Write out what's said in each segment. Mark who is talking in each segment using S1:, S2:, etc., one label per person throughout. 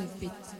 S1: of
S2: bit.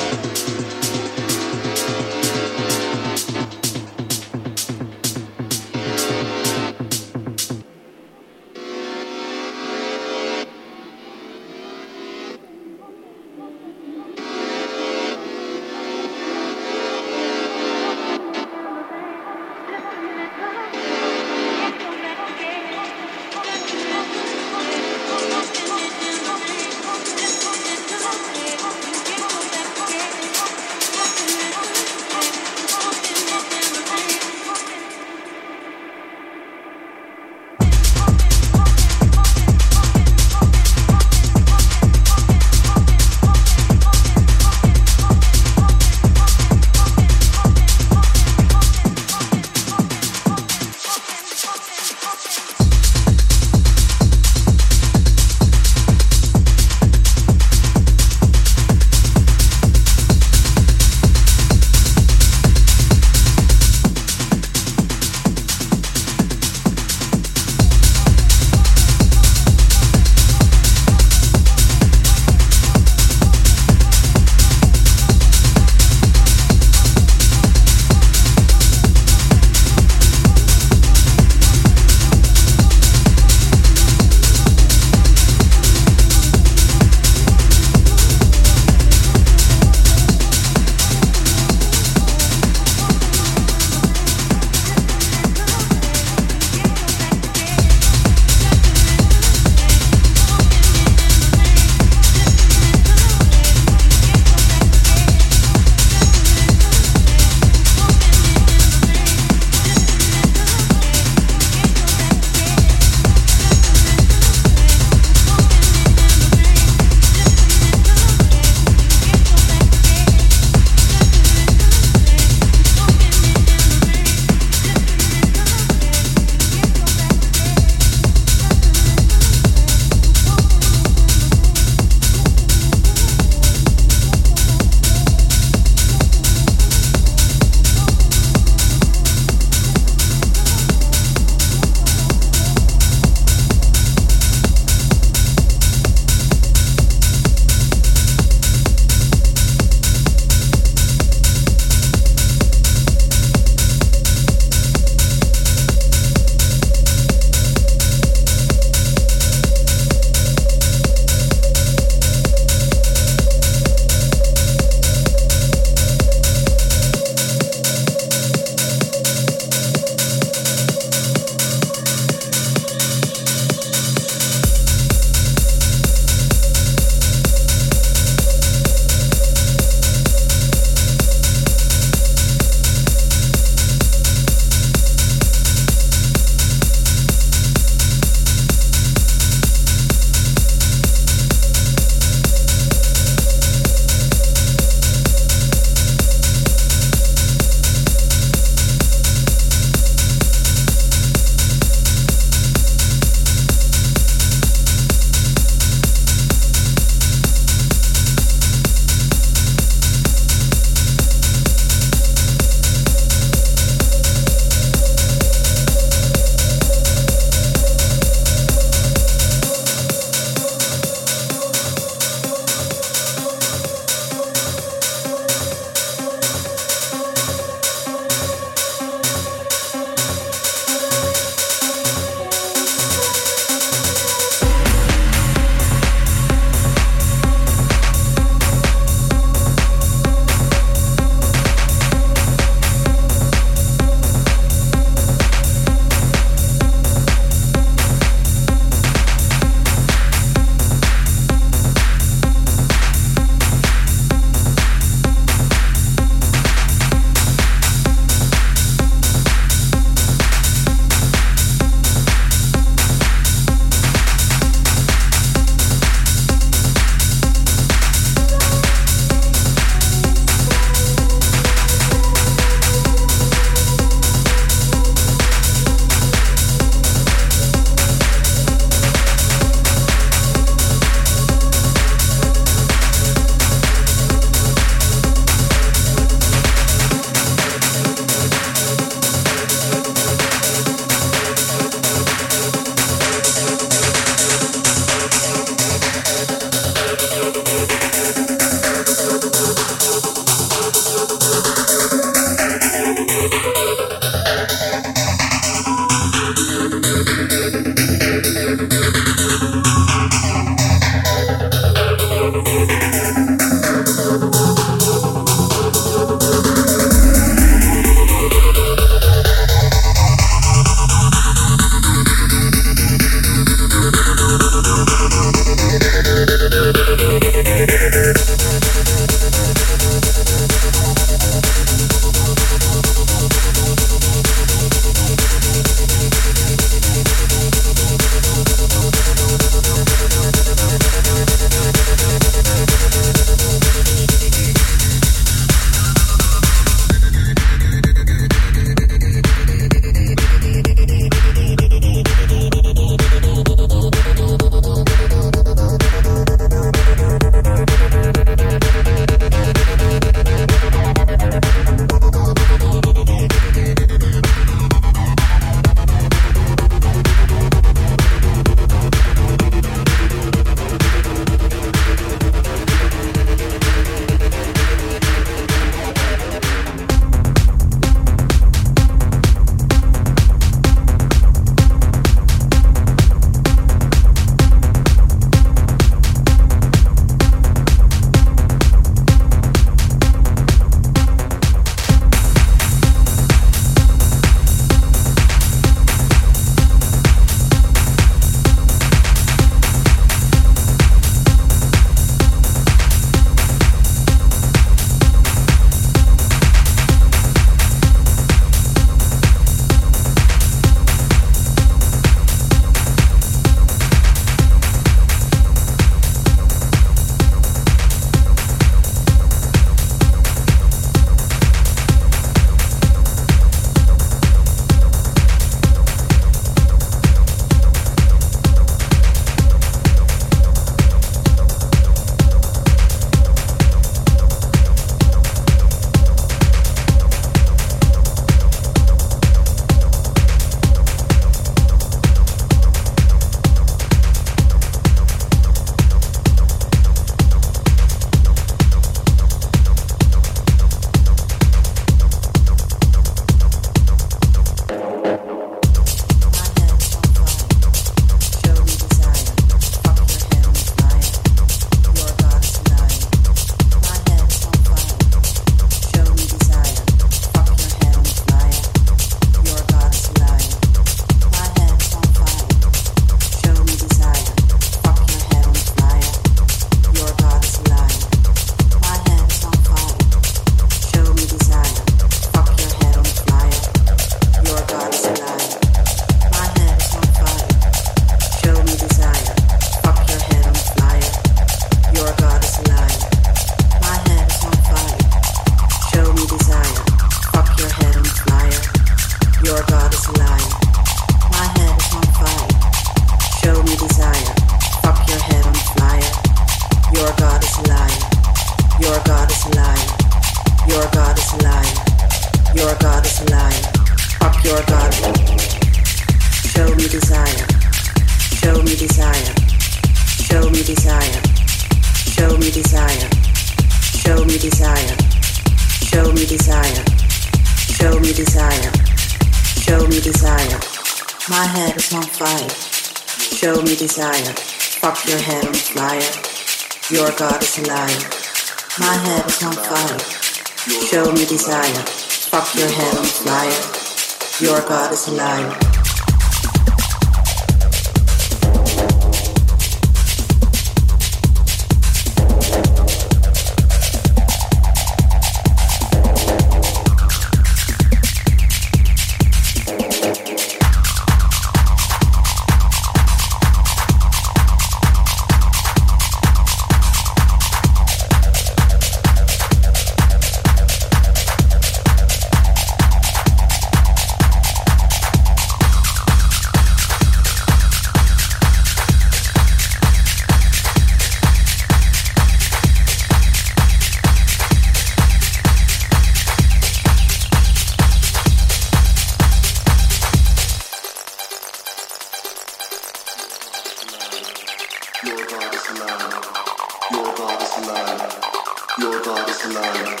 S2: Your God is alive.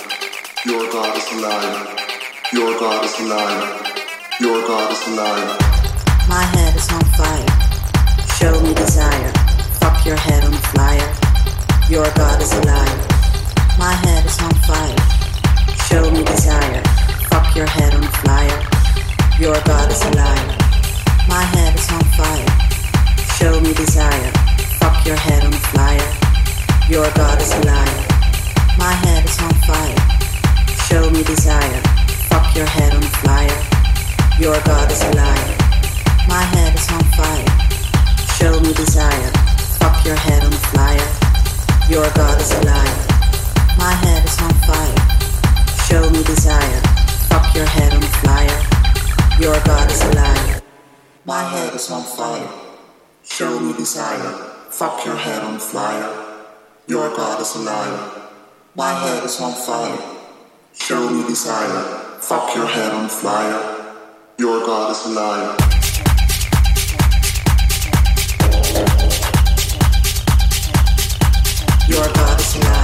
S2: Your God is alive. Your God is alive. Your God is alive. My head is on
S3: fire. Show me desire. Fuck your head on fire. Your God is alive. My head is on fire. Show me desire. Fuck your head on fire. Your God is alive. My head is on fire. Show me desire. Fuck your head on fire. Your God is a liar. My head is on fire. Show me desire. Fuck your head on fire. Your God is a liar. My head is on fire. Show me desire. Fuck your head on fire. Your God is a liar. My head is on fire. Show me desire. Fuck your head on fire. Your God is. My head is on fire. Show me desire. Fuck your head on fire. Your God is a liar. My head is on fire. Show me desire. Fuck your head on fire. Your God is a
S4: liar. Your God is a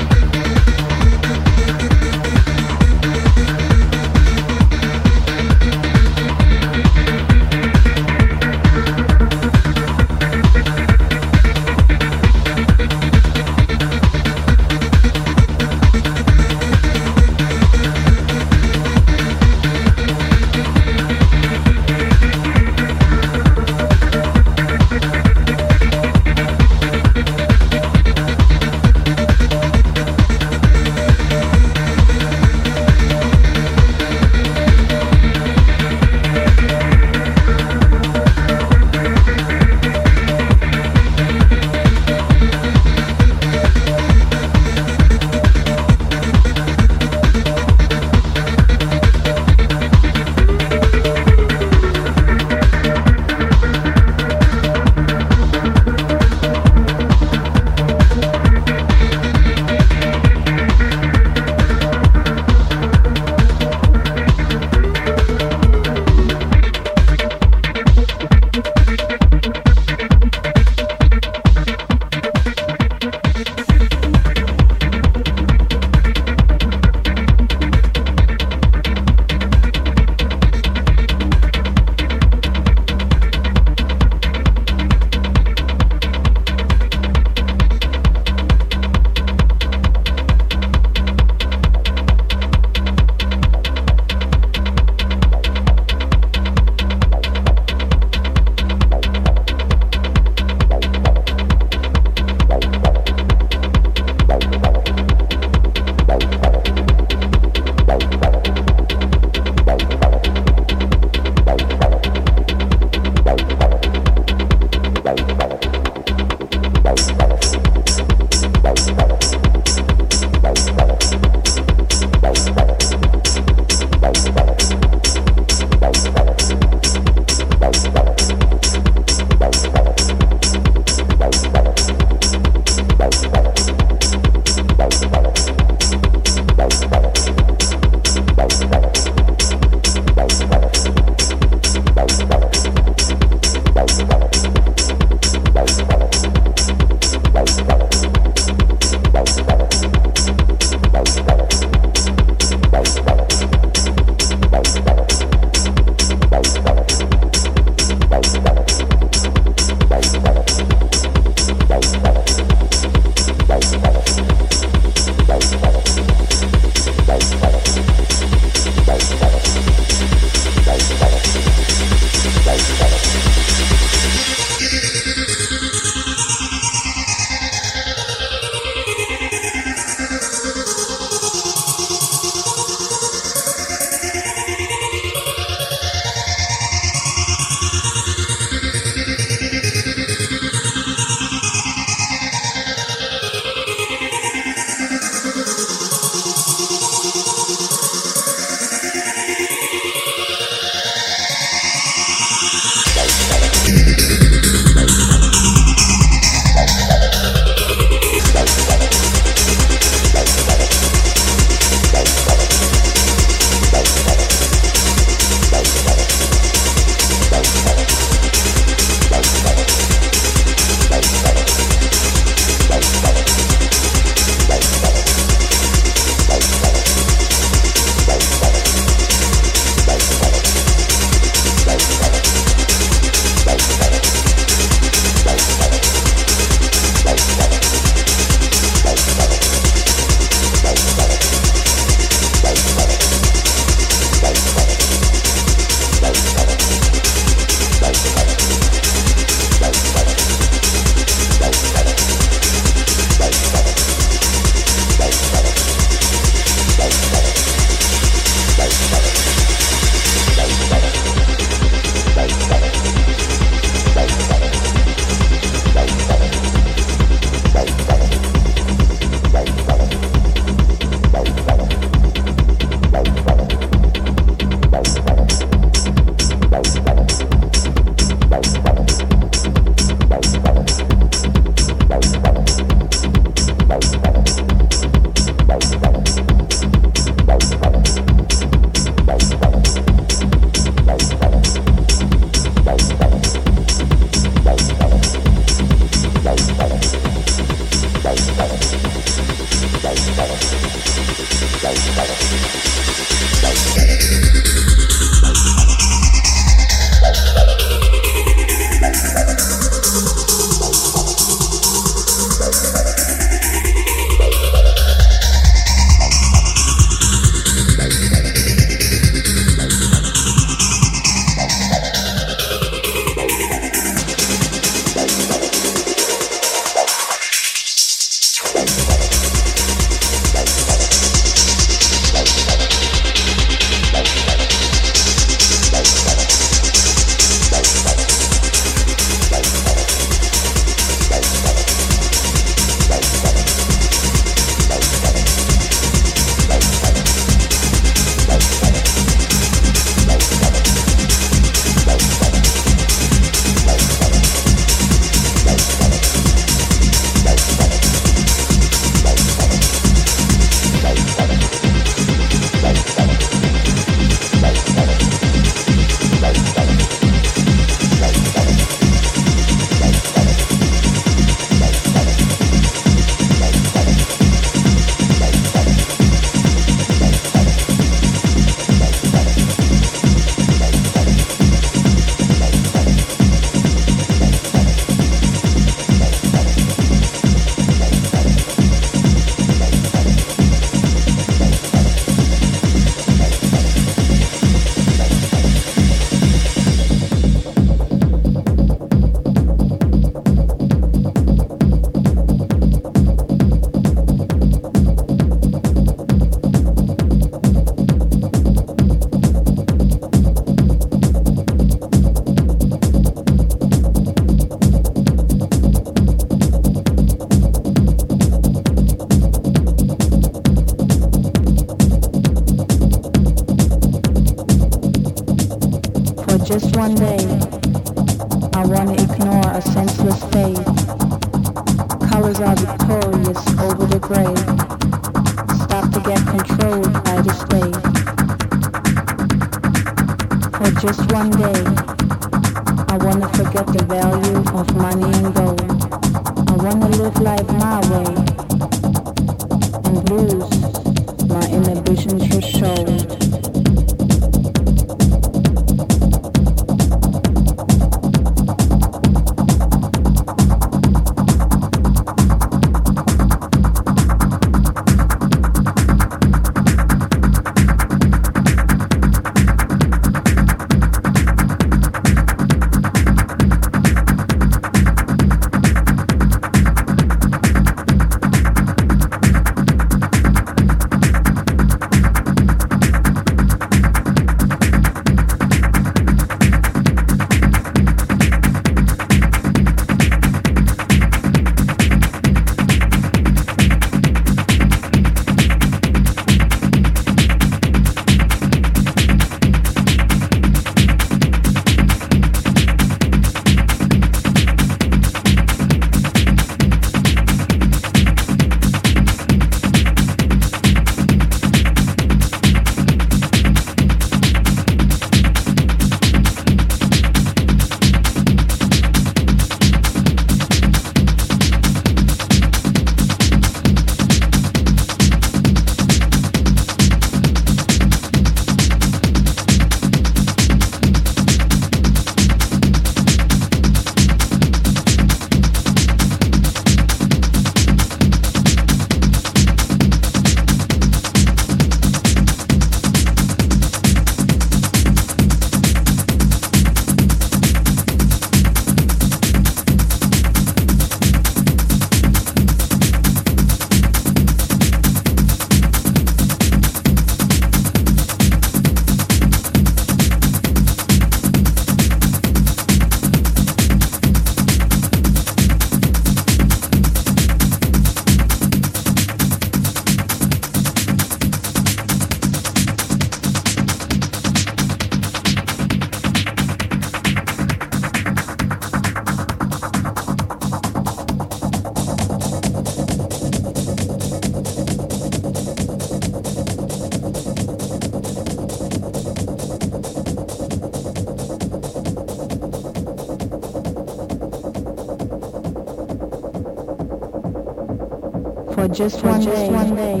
S4: just one day, one day,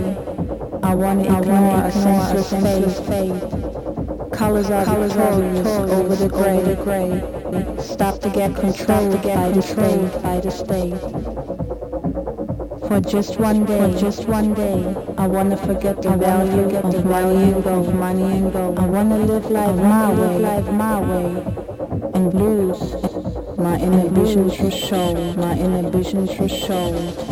S4: I want to ignore a senseless faith. Colors are colors victorious over the gray. The gray. Stop to get controlled by the state. By the state. For just one day, for just one day, I wanna forget the value of money and gold, money and gold. I wanna live life my way, life my way, and blues my inhibitions for show, my inhibitions for show.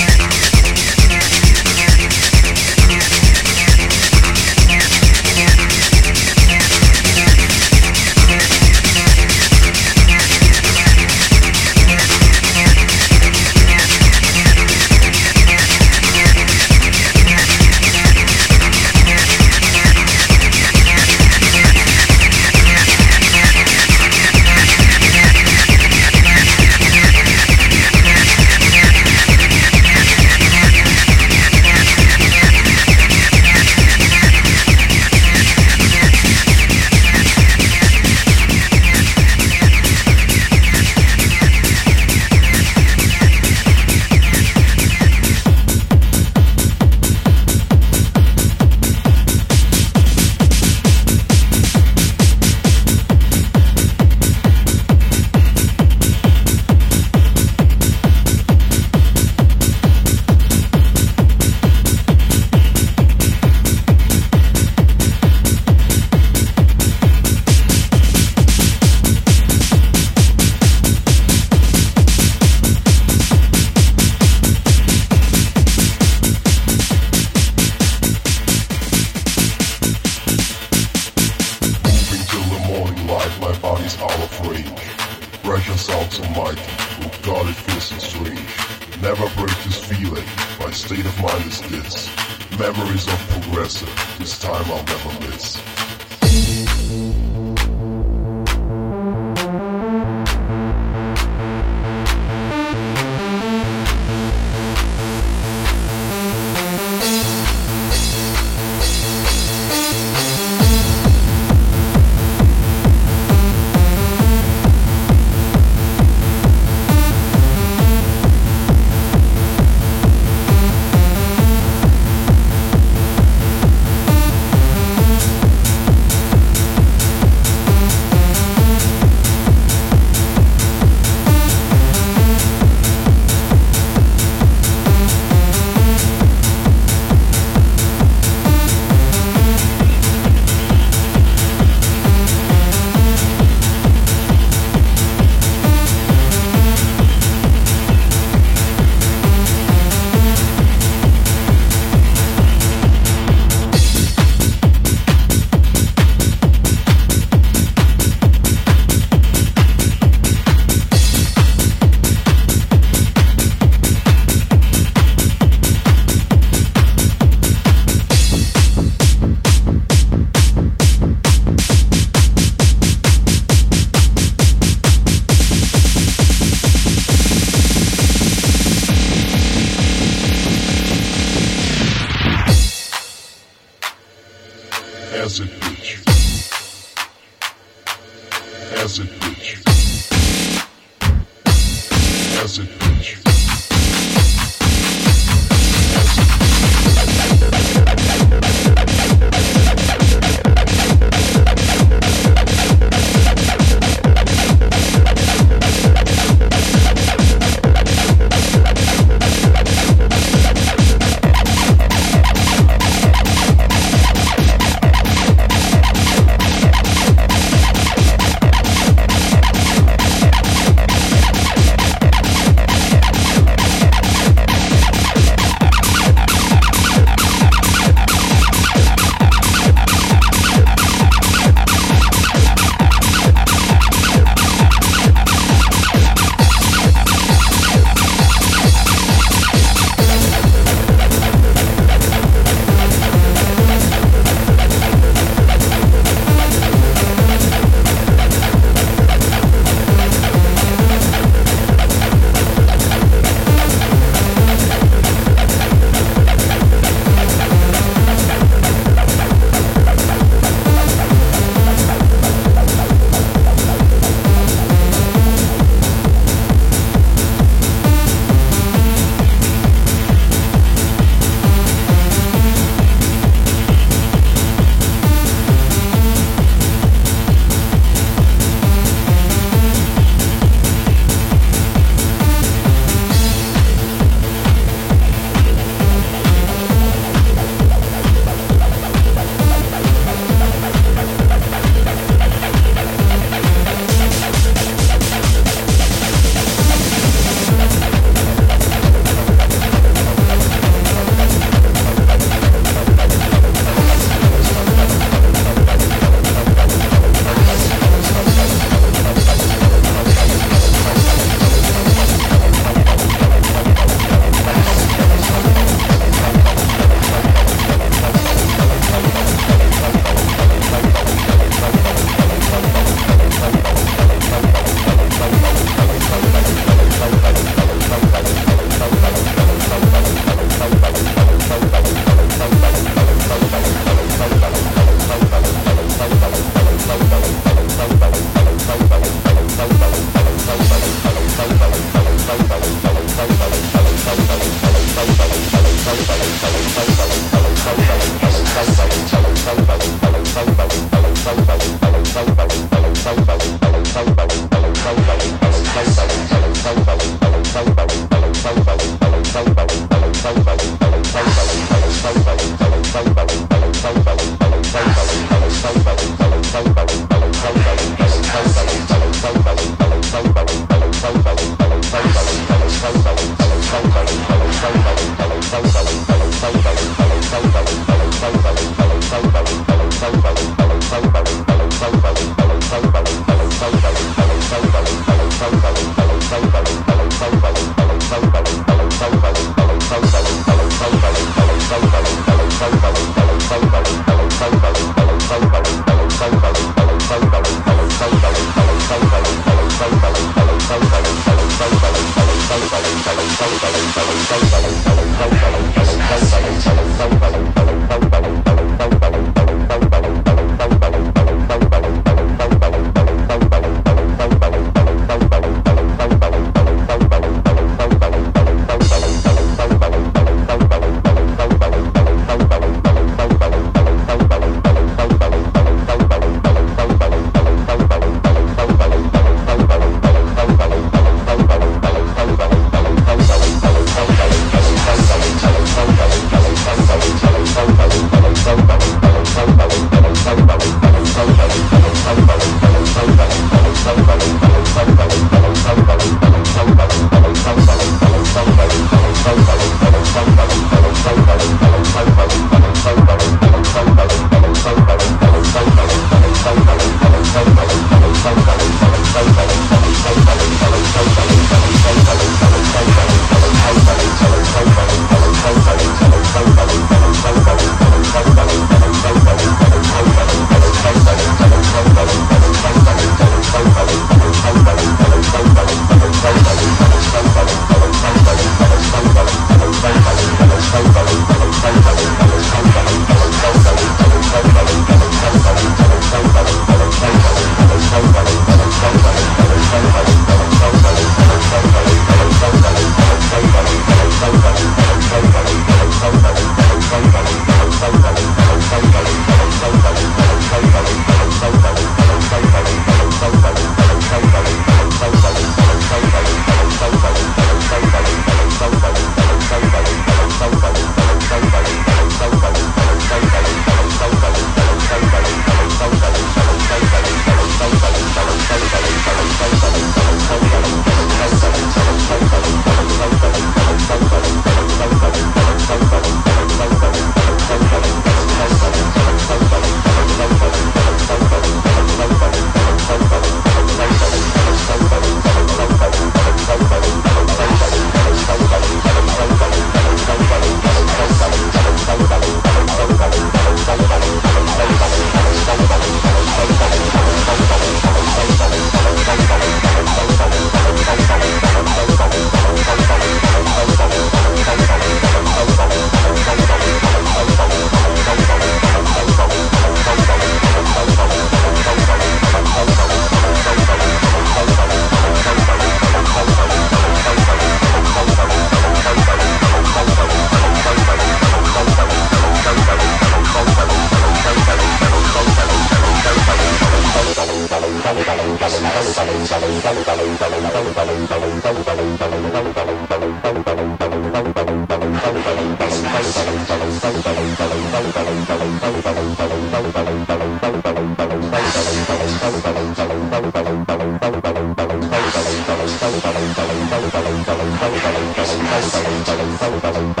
S5: 本当?